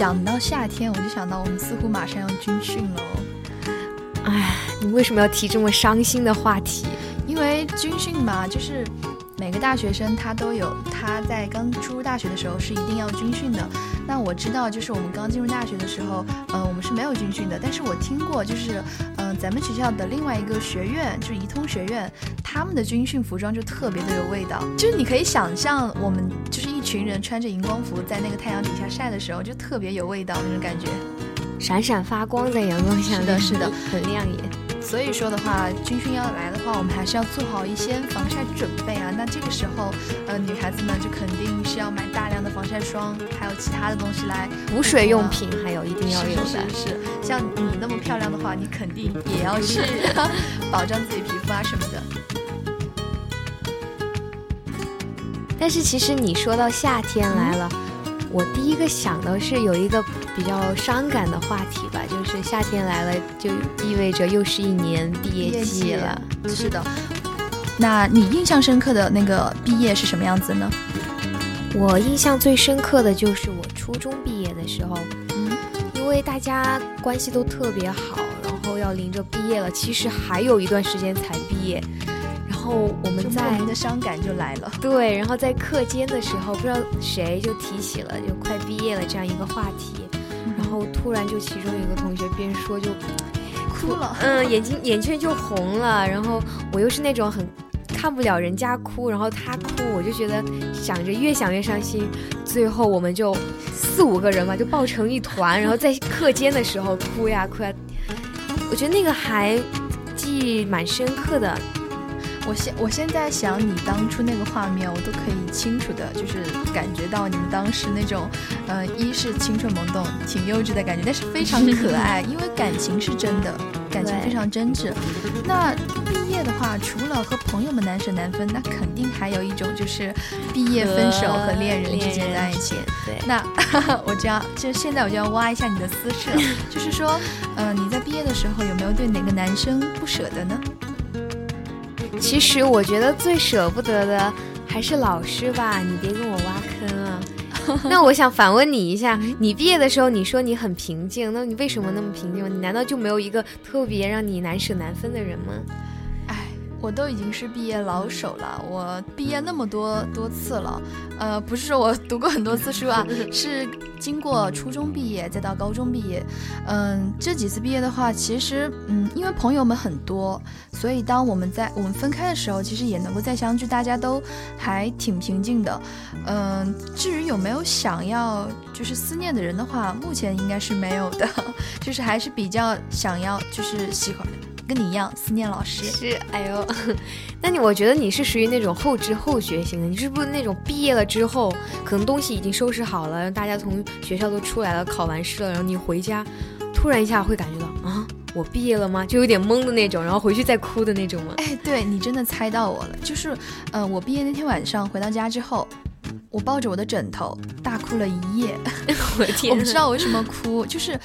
讲到夏天，我就想到我们似乎马上要军训了。哎，你为什么要提这么伤心的话题？因为军训嘛，就是每个大学生他都有他在刚出入大学的时候是一定要军训的。那我知道，就是我们刚进入大学的时候，嗯，我们是没有军训的。但是我听过，就是嗯，咱们学校的另外一个学院，就是怡通学院，他们的军训服装就特别的有味道。就是你可以想象，我们就是一群人穿着荧光服在那个太阳底下晒的时候，就特别有味道那种感觉，闪闪发光在阳光下，是的，是的，很亮眼。所以说的话，军训要来的话，我们还是要做好一些防晒准备啊。那这个时候，呃，女孩子们就肯定是要买大量的防晒霜，还有其他的东西来补水用品，还有一定要有的。是是，像你那么漂亮的话，你肯定也要去 保障自己皮肤啊什么的。但是其实你说到夏天来了，我第一个想的是有一个。比较伤感的话题吧，就是夏天来了，就意味着又是一年毕业季了。是的，那你印象深刻的那个毕业是什么样子呢？我印象最深刻的就是我初中毕业的时候，嗯，因为大家关系都特别好，然后要临着毕业了，其实还有一段时间才毕业，然后我们在莫名的伤感就来了。对，然后在课间的时候，不知道谁就提起了就快毕业了这样一个话题。然后突然就其中有个同学边说就哭了，嗯，眼睛眼圈就红了。然后我又是那种很看不了人家哭，然后他哭，我就觉得想着越想越伤心。最后我们就四五个人嘛，就抱成一团，然后在课间的时候哭呀哭呀。我觉得那个还记忆蛮深刻的。我现我现在想你当初那个画面，我都可以清楚的，就是感觉到你们当时那种，呃，一是青春萌动、挺幼稚的感觉，但是非常可爱，因为感情是真的，感情非常真挚。那毕业的话，除了和朋友们难舍难分，那肯定还有一种就是毕业分手和恋人之间的爱情。对，那 我就要就现在我就要挖一下你的私事，就是说，呃，你在毕业的时候有没有对哪个男生不舍得呢？其实我觉得最舍不得的还是老师吧，你别跟我挖坑啊。那我想反问你一下，你毕业的时候你说你很平静，那你为什么那么平静？你难道就没有一个特别让你难舍难分的人吗？我都已经是毕业老手了，我毕业那么多多次了，呃，不是说我读过很多次书啊，是。经过初中毕业再到高中毕业，嗯，这几次毕业的话，其实，嗯，因为朋友们很多，所以当我们在我们分开的时候，其实也能够再相聚，大家都还挺平静的，嗯，至于有没有想要就是思念的人的话，目前应该是没有的，就是还是比较想要就是喜欢。跟你一样思念老师是，哎呦，那你我觉得你是属于那种后知后觉型的，你是不是那种毕业了之后，可能东西已经收拾好了，大家从学校都出来了，考完试了，然后你回家，突然一下会感觉到啊，我毕业了吗？就有点懵的那种，然后回去再哭的那种吗？哎，对你真的猜到我了，就是，呃，我毕业那天晚上回到家之后，我抱着我的枕头大哭了一夜，我的天，我不知道为什么哭，就是。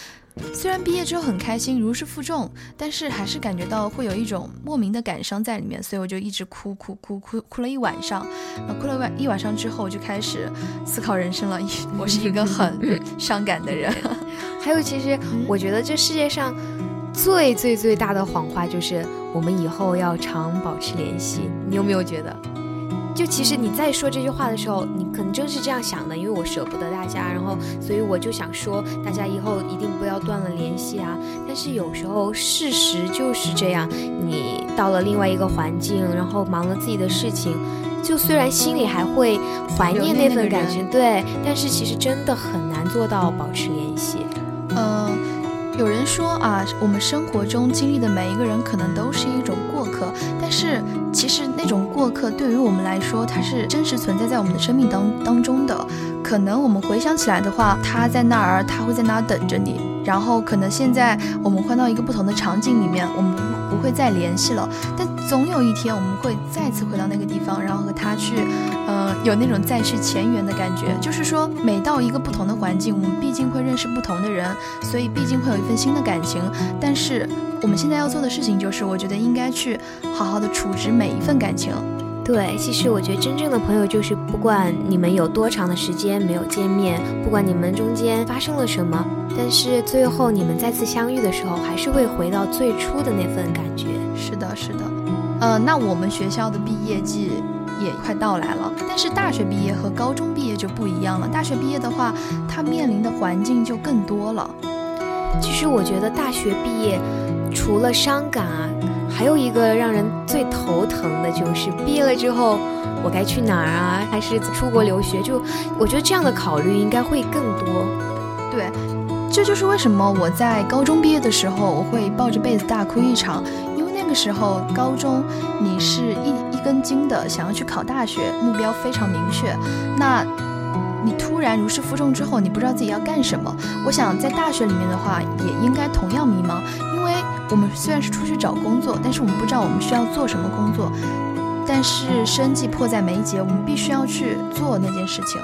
虽然毕业之后很开心，如释负重，但是还是感觉到会有一种莫名的感伤在里面，所以我就一直哭哭哭哭哭了一晚上。那哭了晚一晚上之后，我就开始思考人生了。我是一个很伤感的人。还有，其实我觉得这世界上最最最大的谎话就是我们以后要常保持联系。你有没有觉得？就其实你在说这句话的时候，你可能真是这样想的，因为我舍不得大家，然后所以我就想说，大家以后一定不要断了联系啊。但是有时候事实就是这样，你到了另外一个环境，然后忙了自己的事情，就虽然心里还会怀念那份感情，对，但是其实真的很难做到保持联系。嗯，有人说啊，我们生活中经历的每一个人可能都是一种过客，但是。其实那种过客对于我们来说，它是真实存在在我们的生命当当中的。可能我们回想起来的话，他在那儿，他会在那儿等着你。然后可能现在我们换到一个不同的场景里面，我们不会再联系了。但总有一天我们会再次回到那个地方，然后和他去，呃，有那种再续前缘的感觉。就是说，每到一个不同的环境，我们毕竟会认识不同的人，所以毕竟会有一份新的感情。但是我们现在要做的事情就是，我觉得应该去好好的处置每一份感情。对，其实我觉得真正的朋友就是，不管你们有多长的时间没有见面，不管你们中间发生了什么，但是最后你们再次相遇的时候，还是会回到最初的那份感觉。是的，是的。呃，那我们学校的毕业季也快到来了，但是大学毕业和高中毕业就不一样了。大学毕业的话，它面临的环境就更多了。其实我觉得大学毕业，除了伤感啊。还有一个让人最头疼的就是毕业了之后，我该去哪儿啊？还是出国留学？就我觉得这样的考虑应该会更多。这就是为什么我在高中毕业的时候，我会抱着被子大哭一场，因为那个时候高中你是一一根筋的想要去考大学，目标非常明确。那你突然如释负重之后，你不知道自己要干什么。我想在大学里面的话，也应该同样迷茫，因为我们虽然是出去找工作，但是我们不知道我们需要做什么工作。但是生计迫在眉睫，我们必须要去做那件事情。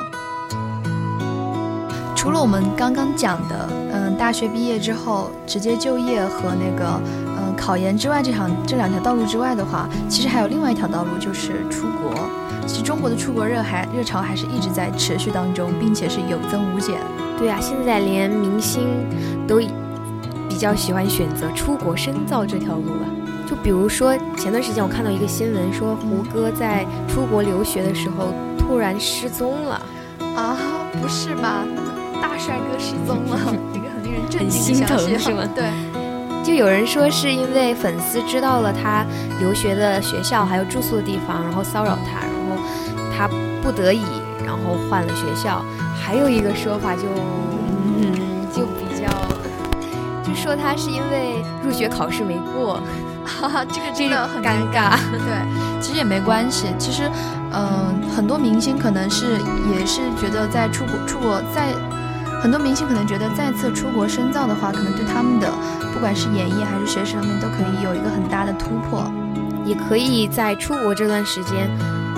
除了我们刚刚讲的，嗯，大学毕业之后直接就业和那个，嗯，考研之外，这场这两条道路之外的话，其实还有另外一条道路，就是出国。其实中国的出国热还热潮还是一直在持续当中，并且是有增无减。对啊，现在连明星都比较喜欢选择出国深造这条路了。就比如说前段时间我看到一个新闻，说胡歌在出国留学的时候突然失踪了。啊，不是吧？大帅哥失踪了，一个很令人震惊的消息，是吗？对。就有人说是因为粉丝知道了他留学的学校还有住宿的地方，然后骚扰他。然后他不得已，然后换了学校。还有一个说法就，嗯，就比较，就说他是因为入学考试没过，哈哈，这个真的很尴尬。对，其实也没关系。其实，嗯，很多明星可能是也是觉得在出国出国，在很多明星可能觉得再次出国深造的话，可能对他们的不管是演艺还是学识上面都可以有一个很大的突破，也可以在出国这段时间。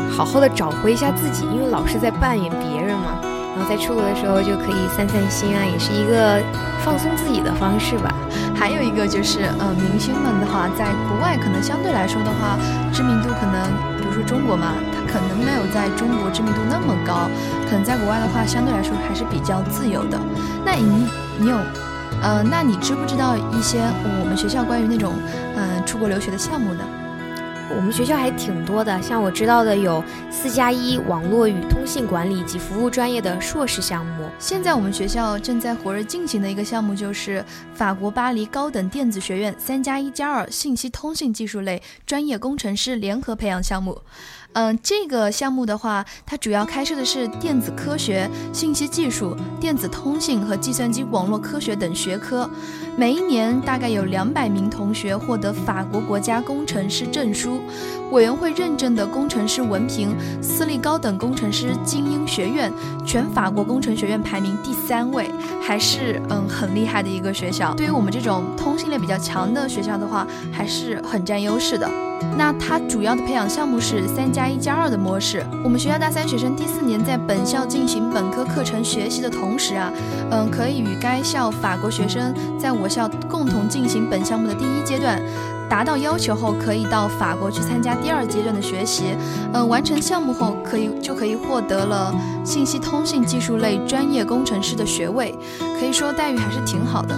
好好的找回一下自己，因为老是在扮演别人嘛。然后在出国的时候就可以散散心啊，也是一个放松自己的方式吧。还有一个就是，呃，明星们的话，在国外可能相对来说的话，知名度可能，比如说中国嘛，它可能没有在中国知名度那么高，可能在国外的话，相对来说还是比较自由的。那你你有，呃，那你知不知道一些我们学校关于那种，嗯，出国留学的项目呢？我们学校还挺多的，像我知道的有四加一网络与通信管理及服务专业的硕士项目。现在我们学校正在火热进行的一个项目就是法国巴黎高等电子学院三加一加二信息通信技术类专业工程师联合培养项目。嗯，这个项目的话，它主要开设的是电子科学、信息技术、电子通信和计算机网络科学等学科。每一年大概有两百名同学获得法国国家工程师证书，委员会认证的工程师文凭，私立高等工程师精英学院，全法国工程学院排名第三位，还是嗯很厉害的一个学校。对于我们这种通信类比较强的学校的话，还是很占优势的。那它主要的培养项目是三加加一加二的模式。我们学校大三学生第四年在本校进行本科课程学习的同时啊，嗯，可以与该校法国学生在我校共同进行本项目的第一阶段，达到要求后可以到法国去参加第二阶段的学习。嗯，完成项目后可以就可以获得了信息通信技术类专业工程师的学位，可以说待遇还是挺好的。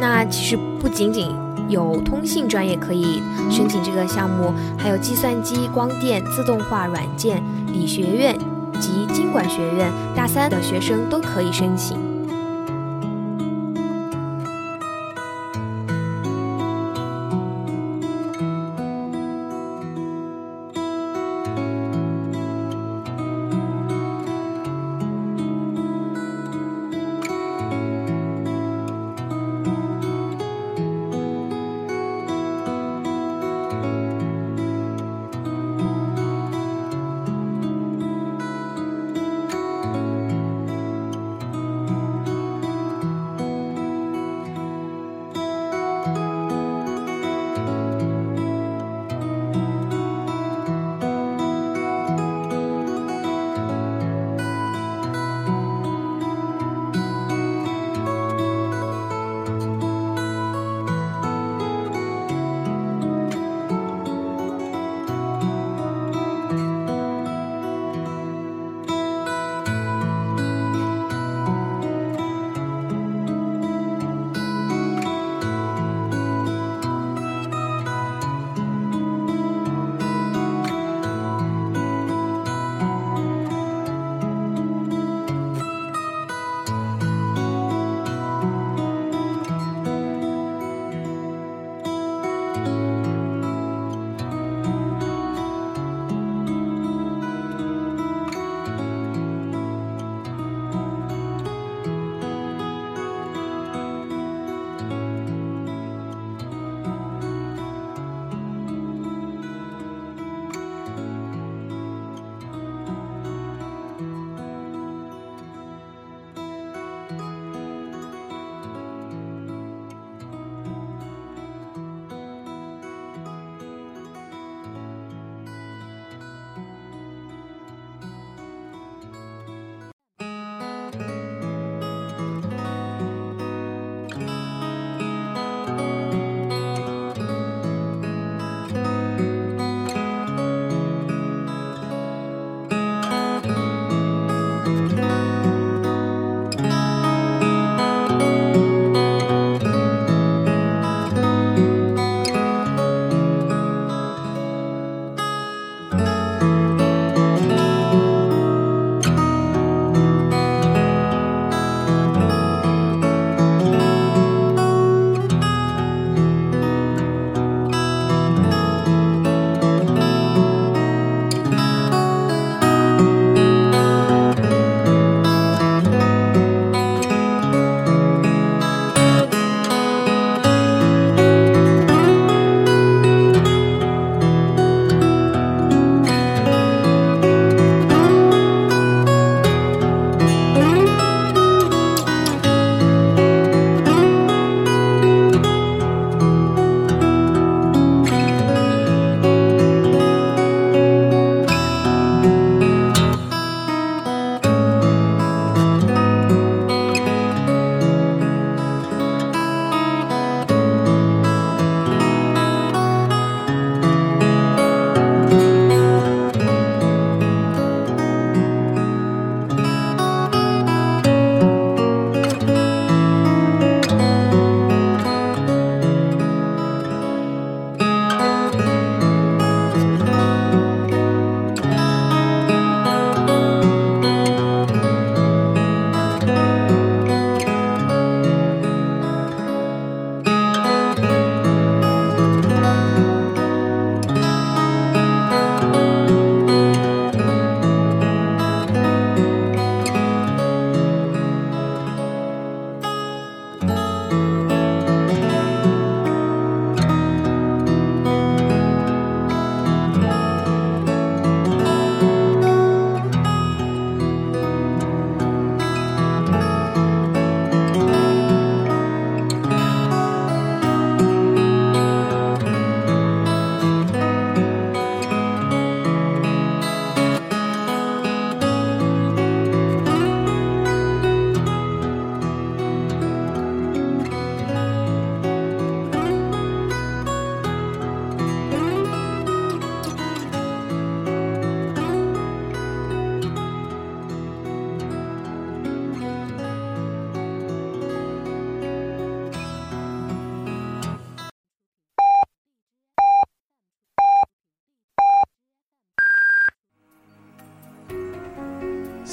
那其实不仅仅。有通信专业可以申请这个项目，还有计算机、光电、自动化、软件、理学院及经管学院大三的学生都可以申请。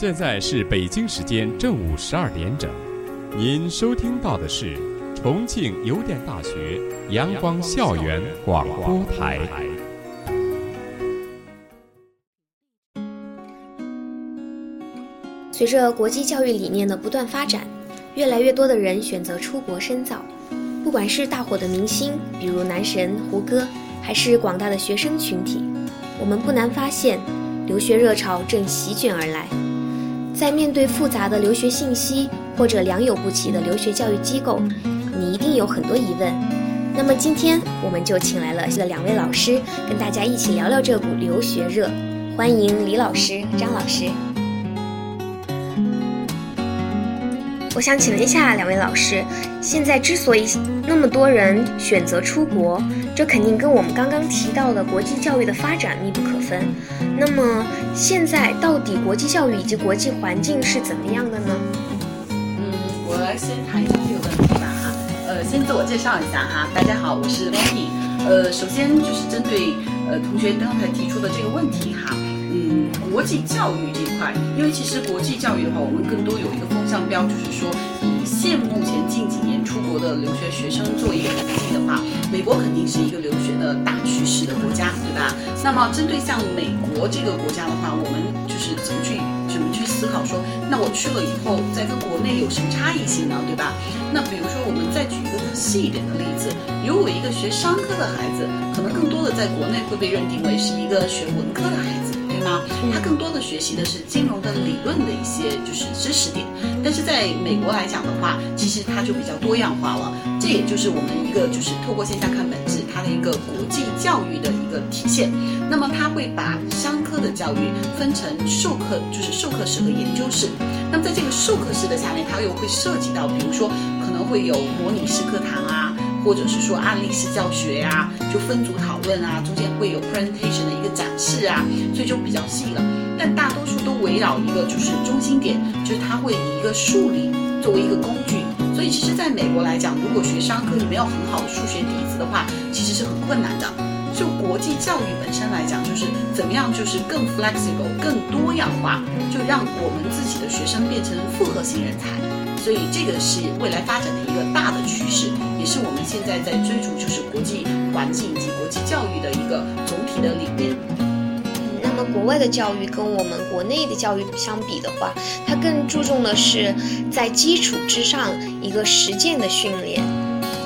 现在是北京时间正午十二点整，您收听到的是重庆邮电大学阳光校园广播台。随着国际教育理念的不断发展，越来越多的人选择出国深造。不管是大火的明星，比如男神胡歌，还是广大的学生群体，我们不难发现，留学热潮正席卷而来。在面对复杂的留学信息或者良莠不齐的留学教育机构，你一定有很多疑问。那么今天我们就请来了两位老师，跟大家一起聊聊这股留学热。欢迎李老师、张老师。我想请问一下两位老师，现在之所以那么多人选择出国，这肯定跟我们刚刚提到的国际教育的发展密不可分。那么现在到底国际教育以及国际环境是怎么样的呢？嗯，我来先谈一下这个问题吧哈。呃，先自我介绍一下哈，大家好，我是 Lenny。呃，首先就是针对呃同学刚才提出的这个问题哈。嗯，国际教育这块，因为其实国际教育的话，我们更多有一个风向标，就是说以现目前近几年出国的留学学生做一个统计的话，美国肯定是一个留学的大趋势的国家，对吧？那么针对像美国这个国家的话，我们就是怎么去怎么去思考说，那我去了以后，在跟国内有什么差异性呢？对吧？那比如说我们再举一个更细一点的例子，如果一个学商科的孩子，可能更多的在国内会被认定为是一个学文科的孩子。那他更多的学习的是金融的理论的一些就是知识点，但是在美国来讲的话，其实它就比较多样化了。这也就是我们一个就是透过现象看本质，它的一个国际教育的一个体现。那么它会把商科的教育分成授课，就是授课室和研究室。那么在这个授课室的下面，它又会涉及到，比如说可能会有模拟式课堂啊。或者是说案例式教学呀，就分组讨论啊，中间会有 presentation 的一个展示啊，所以就比较细了。但大多数都围绕一个就是中心点，就是它会以一个数理作为一个工具。所以其实在美国来讲，如果学商科你没有很好的数学底子的话，其实是很困难的。就国际教育本身来讲，就是怎么样就是更 flexible、更多样化，就让我们自己的学生变成复合型人才。所以这个是未来发展的一个大的趋势，也是我们现在在追逐，就是国际环境以及国际教育的一个总体的理念。那么国外的教育跟我们国内的教育相比的话，它更注重的是在基础之上一个实践的训练。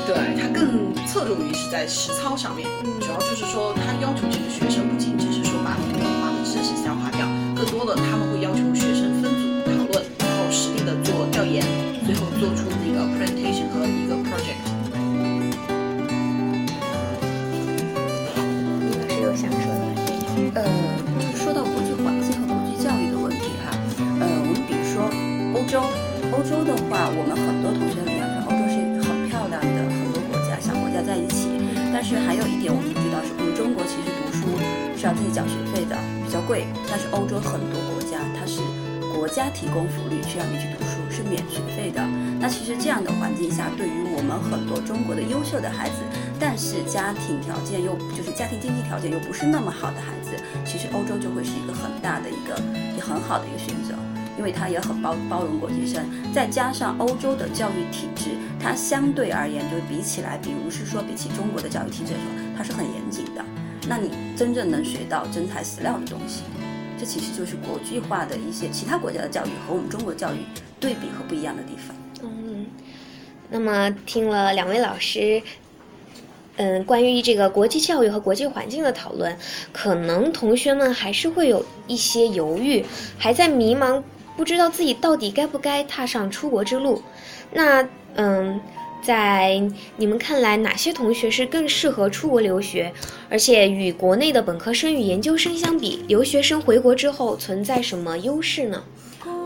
对，它更侧重于是在实操上面，主要就是说它要求这个学生不仅只是说把理论化的知识消化掉，更多的他们研。最后做出那个 presentation 和一个 project。你老师有想说的？呃，说到国际环境和国际教育的问题哈，呃，我们比如说欧洲，欧洲的话，我们很多同学里面说欧洲是很漂亮的很多国家，小国家在一起。但是还有一点我们不知道是，我们中国其实读书是要自己缴学费的，比较贵。但是欧洲很多国家它是国家提供福利，需要你去读书。是免学费的。那其实这样的环境下，对于我们很多中国的优秀的孩子，但是家庭条件又就是家庭经济条件又不是那么好的孩子，其实欧洲就会是一个很大的一个也很好的一个选择，因为它也很包包容国际生，再加上欧洲的教育体制，它相对而言就比起来，比如是说比起中国的教育体制来说，它是很严谨的。那你真正能学到真材实料的东西。这其实就是国际化的一些其他国家的教育和我们中国教育对比和不一样的地方。嗯，那么听了两位老师，嗯，关于这个国际教育和国际环境的讨论，可能同学们还是会有一些犹豫，还在迷茫，不知道自己到底该不该踏上出国之路。那，嗯。在你们看来，哪些同学是更适合出国留学？而且与国内的本科生与研究生相比，留学生回国之后存在什么优势呢？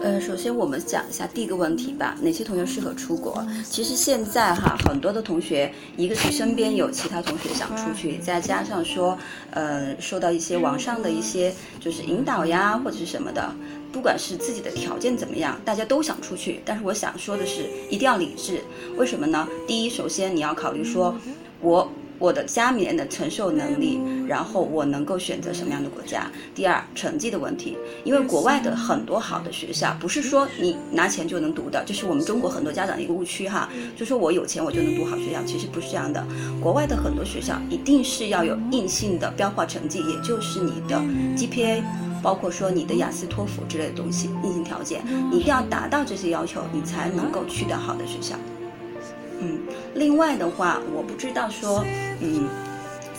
呃，首先我们讲一下第一个问题吧，哪些同学适合出国？其实现在哈，很多的同学，一个是身边有其他同学想出去，再加上说，呃，受到一些网上的一些就是引导呀，或者是什么的。不管是自己的条件怎么样，大家都想出去。但是我想说的是，一定要理智。为什么呢？第一，首先你要考虑说，我我的家里面的承受能力，然后我能够选择什么样的国家。第二，成绩的问题，因为国外的很多好的学校，不是说你拿钱就能读的，这是我们中国很多家长的一个误区哈，就说我有钱我就能读好学校，其实不是这样的。国外的很多学校一定是要有硬性的标化成绩，也就是你的 GPA。包括说你的雅思、托福之类的东西，硬性条件，你一定要达到这些要求，你才能够去到好的学校。嗯，另外的话，我不知道说，嗯。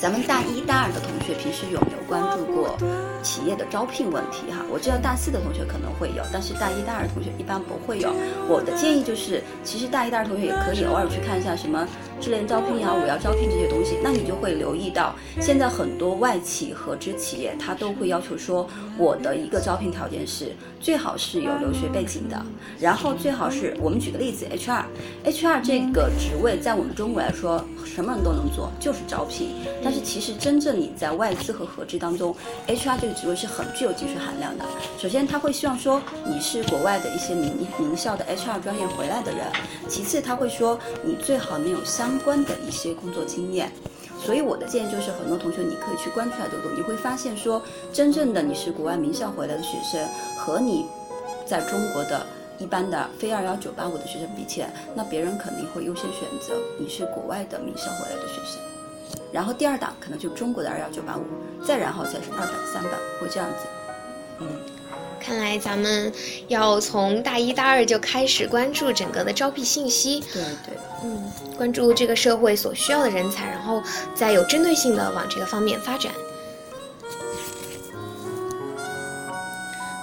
咱们大一、大二的同学平时有没有关注过企业的招聘问题？哈，我知道大四的同学可能会有，但是大一、大二同学一般不会有。我的建议就是，其实大一、大二同学也可以偶尔去看一下什么智联招聘呀、我要招聘这些东西，那你就会留意到，现在很多外企、合资企业，它都会要求说，我的一个招聘条件是最好是有留学背景的，然后最好是我们举个例子，HR，HR 这个职位在我们中国来说，什么人都能做，就是招聘，但是其实真正你在外资和合资当中，HR 这个职位是很具有技术含量的。首先他会希望说你是国外的一些名名校的 HR 专业回来的人，其次他会说你最好能有相关的一些工作经验。所以我的建议就是，很多同学你可以去关注一下这个，你会发现说，真正的你是国外名校回来的学生，和你在中国的一般的非二幺九八五的学生比起来，那别人肯定会优先选择你是国外的名校回来的学生。然后第二档可能就中国的二幺九八五，再然后才是二本三本，会这样子。嗯，看来咱们要从大一大二就开始关注整个的招聘信息。对对，嗯，关注这个社会所需要的人才，然后再有针对性的往这个方面发展。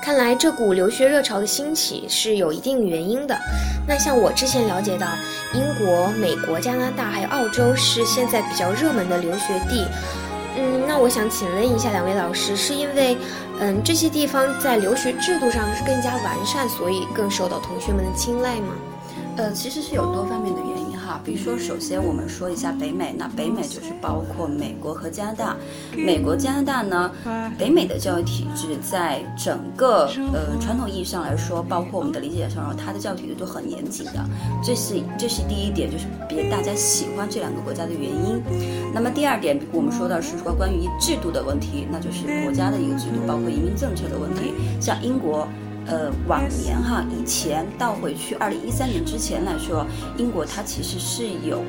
看来这股留学热潮的兴起是有一定原因的。那像我之前了解到，英国、美国、加拿大还有澳洲是现在比较热门的留学地。嗯，那我想请问一下两位老师，是因为嗯这些地方在留学制度上是更加完善，所以更受到同学们的青睐吗？呃，其实是有多方面的原因。比如说，首先我们说一下北美，那北美就是包括美国和加拿大。美国、加拿大呢，北美的教育体制在整个呃传统意义上来说，包括我们的理解上，它的教育体制都很严谨的。这是这是第一点，就是别大家喜欢这两个国家的原因。那么第二点，我们说到是说关于制度的问题，那就是国家的一个制度，包括移民政策的问题，像英国。呃，往年哈，以前倒回去，二零一三年之前来说，英国它其实是有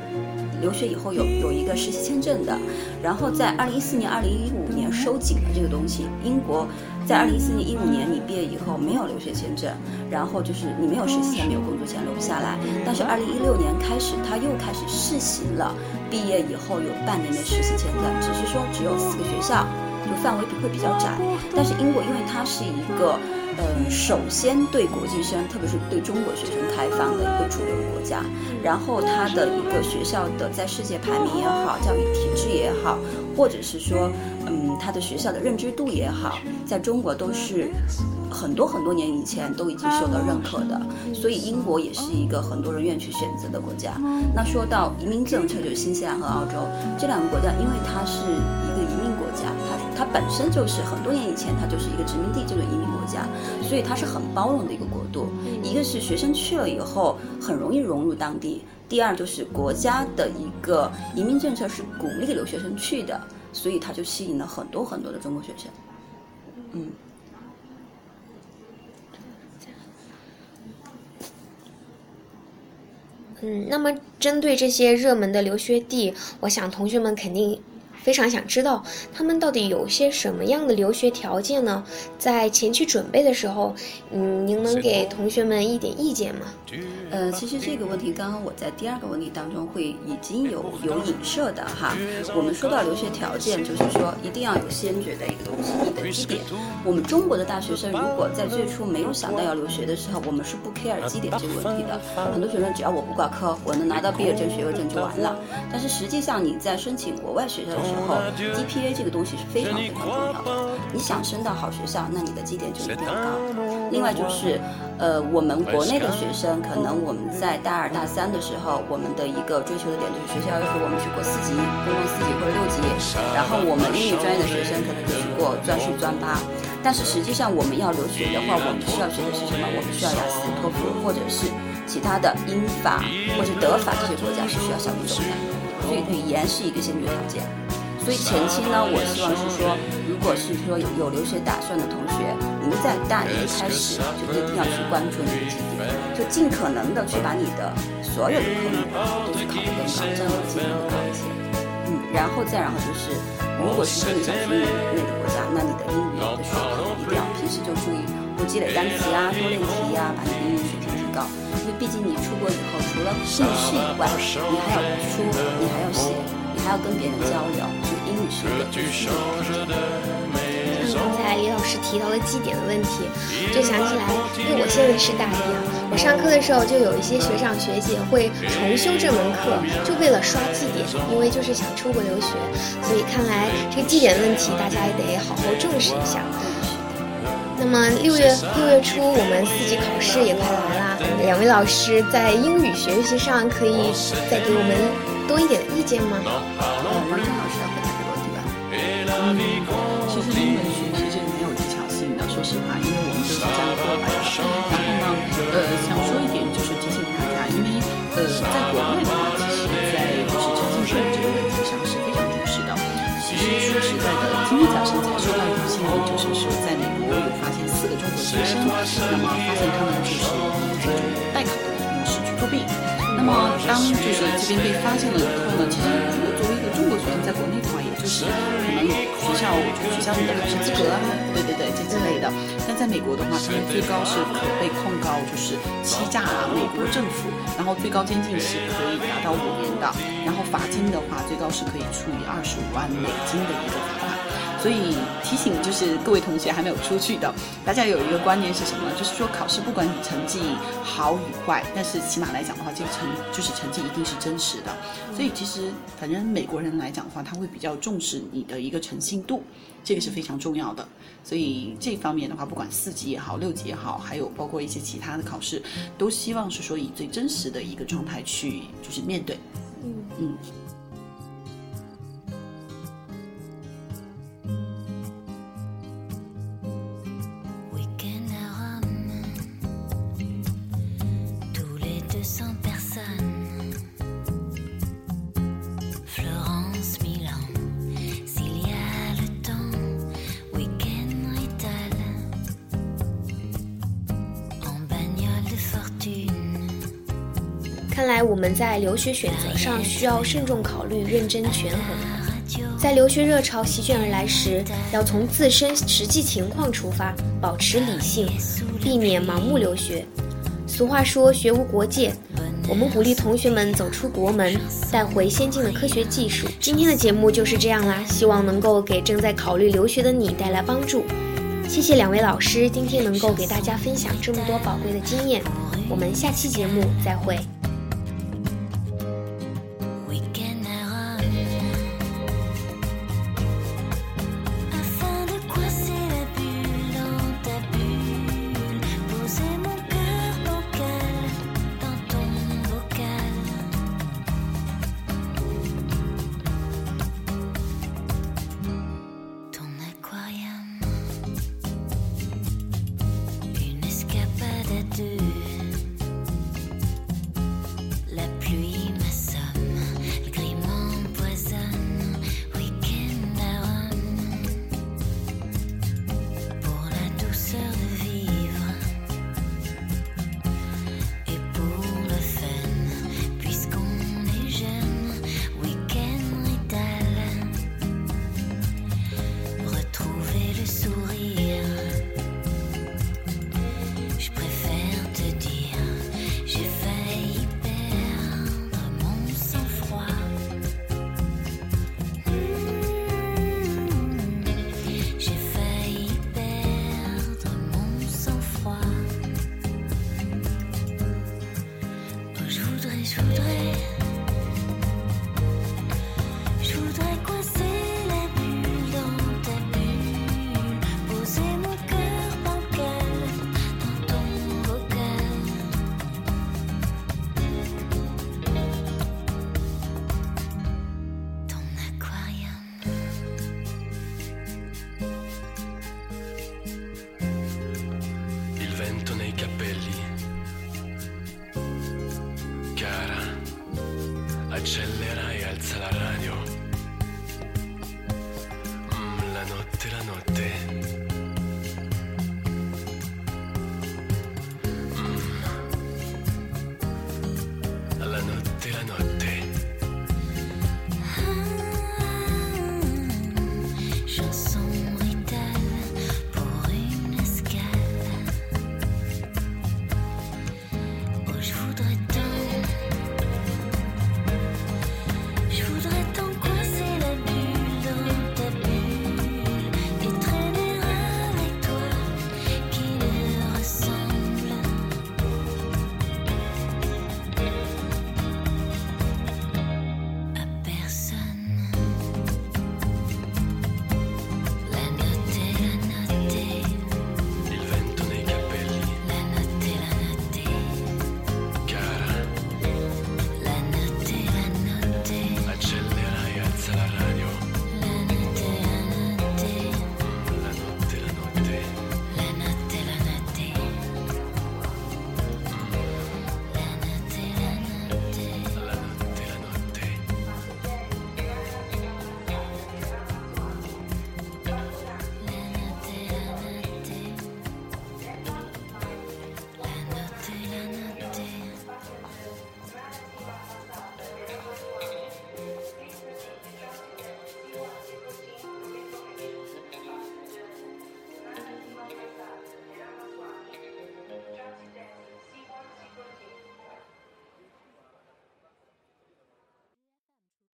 留学以后有有一个实习签证的，然后在二零一四年、二零一五年收紧了这个东西。英国在二零一四年、一五年你毕业以后没有留学签证，然后就是你没有实习签、没有工作签留不下来。但是二零一六年开始，他又开始试行了，毕业以后有半年的实习签证，只是说只有四个学校，就范围会比较窄。但是英国因为它是一个。嗯，首先对国际生，特别是对中国学生开放的一个主流国家，然后它的一个学校的在世界排名也好，教育体制也好，或者是说，嗯，它的学校的认知度也好，在中国都是很多很多年以前都已经受到认可的，所以英国也是一个很多人愿意去选择的国家。那说到移民政策，就是新西兰和澳洲这两个国家，因为它是，它。本身就是很多年以前，它就是一个殖民地，这种移民国家，所以它是很包容的一个国度。一个是学生去了以后很容易融入当地，第二就是国家的一个移民政策是鼓励留学生去的，所以它就吸引了很多很多的中国学生。嗯。嗯，那么针对这些热门的留学地，我想同学们肯定。非常想知道他们到底有些什么样的留学条件呢？在前期准备的时候，嗯，您能给同学们一点意见吗？呃，其实这个问题刚刚我在第二个问题当中会已经有有影射的哈。我们说到留学条件，就是说一定要有先决的一个东西，你的基点。我们中国的大学生如果在最初没有想到要留学的时候，我们是不 care 基点这个问题的。很多学生只要我不挂科，我能拿到毕业证、学位证就完了。但是实际上你在申请国外学校的时候，然后 GPA 这个东西是非常非常重要的。你想升到好学校，那你的基点就一定要高。另外就是，呃，我们国内的学生，可能我们在大二大三的时候，我们的一个追求的点就是学校要求我们去过四级，公共四级或者六级。然后我们英语专业的学生可能就去过专四、专八。但是实际上我们要留学的话，我们需要学的是什么？我们需要雅思、托福，或者是其他的英法或者德法这些国家是需要小语种的。所以语言是一个先决条件。所以前期呢，我希望是说，如果是说有留学打算的同学，您在大一开始就一定要去关注那个绩点，就尽可能的去把你的所有的科目都去考得更高，这样会尽量的高一些。嗯，然后再然后就是，如果是说你想去英语类的国家，那你的英语的水平一定要平时就注意多积累单词啊，多练题呀，把你的英语水平提高。因为毕竟你出国以后，除了应试以外，你还要出，你还要写，还要跟别人交流。就是英语。嗯。像刚才李老师提到的绩点的问题，就想起来，因为我现在是大一啊，我上课的时候就有一些学长学姐会重修这门课，就为了刷绩点，因为就是想出国留学，所以看来这个绩点问题大家也得好好重视一下。那么六月六月初我们四级考试也快来啦，两位老师在英语学习上可以再给我们多一点的意见吗？那肯定还是要回答这个问题吧嗯，其实英文学习这个没有技巧性的，说实话，因为我们都是这样过来的。然后呢，呃，想说一点就是提醒大家，因为呃，在国外的话，其实在就是诚信税这个问题上是非常重视的。其实说实在的，今天早上才收到一条新闻，就是说在美国有发现四个中国学生，那么发现他们就是这种代考的模式去作弊。那么当就是这边被发现了以后呢，其实如果作为一个中国学生在国内的话，也就是可能学校取消你的考试资格啊，对对对，这之类的。但在美国的话，他们最高是可被控告就是欺诈美国政府，然后最高监禁是可以达到五年的，然后罚金的话，最高是可以处以二十五万美金的一个罚款。所以提醒就是各位同学还没有出去的，大家有一个观念是什么？就是说考试不管你成绩好与坏，但是起码来讲的话，这个成就是成绩一定是真实的。所以其实反正美国人来讲的话，他会比较重视你的一个诚信度，这个是非常重要的。所以这方面的话，不管四级也好，六级也好，还有包括一些其他的考试，都希望是说以最真实的一个状态去就是面对。嗯嗯。我们在留学选择上需要慎重考虑，认真权衡。在留学热潮席卷而来时，要从自身实际情况出发，保持理性，避免盲目留学。俗话说“学无国界”，我们鼓励同学们走出国门，带回先进的科学技术。今天的节目就是这样啦，希望能够给正在考虑留学的你带来帮助。谢谢两位老师今天能够给大家分享这么多宝贵的经验。我们下期节目再会。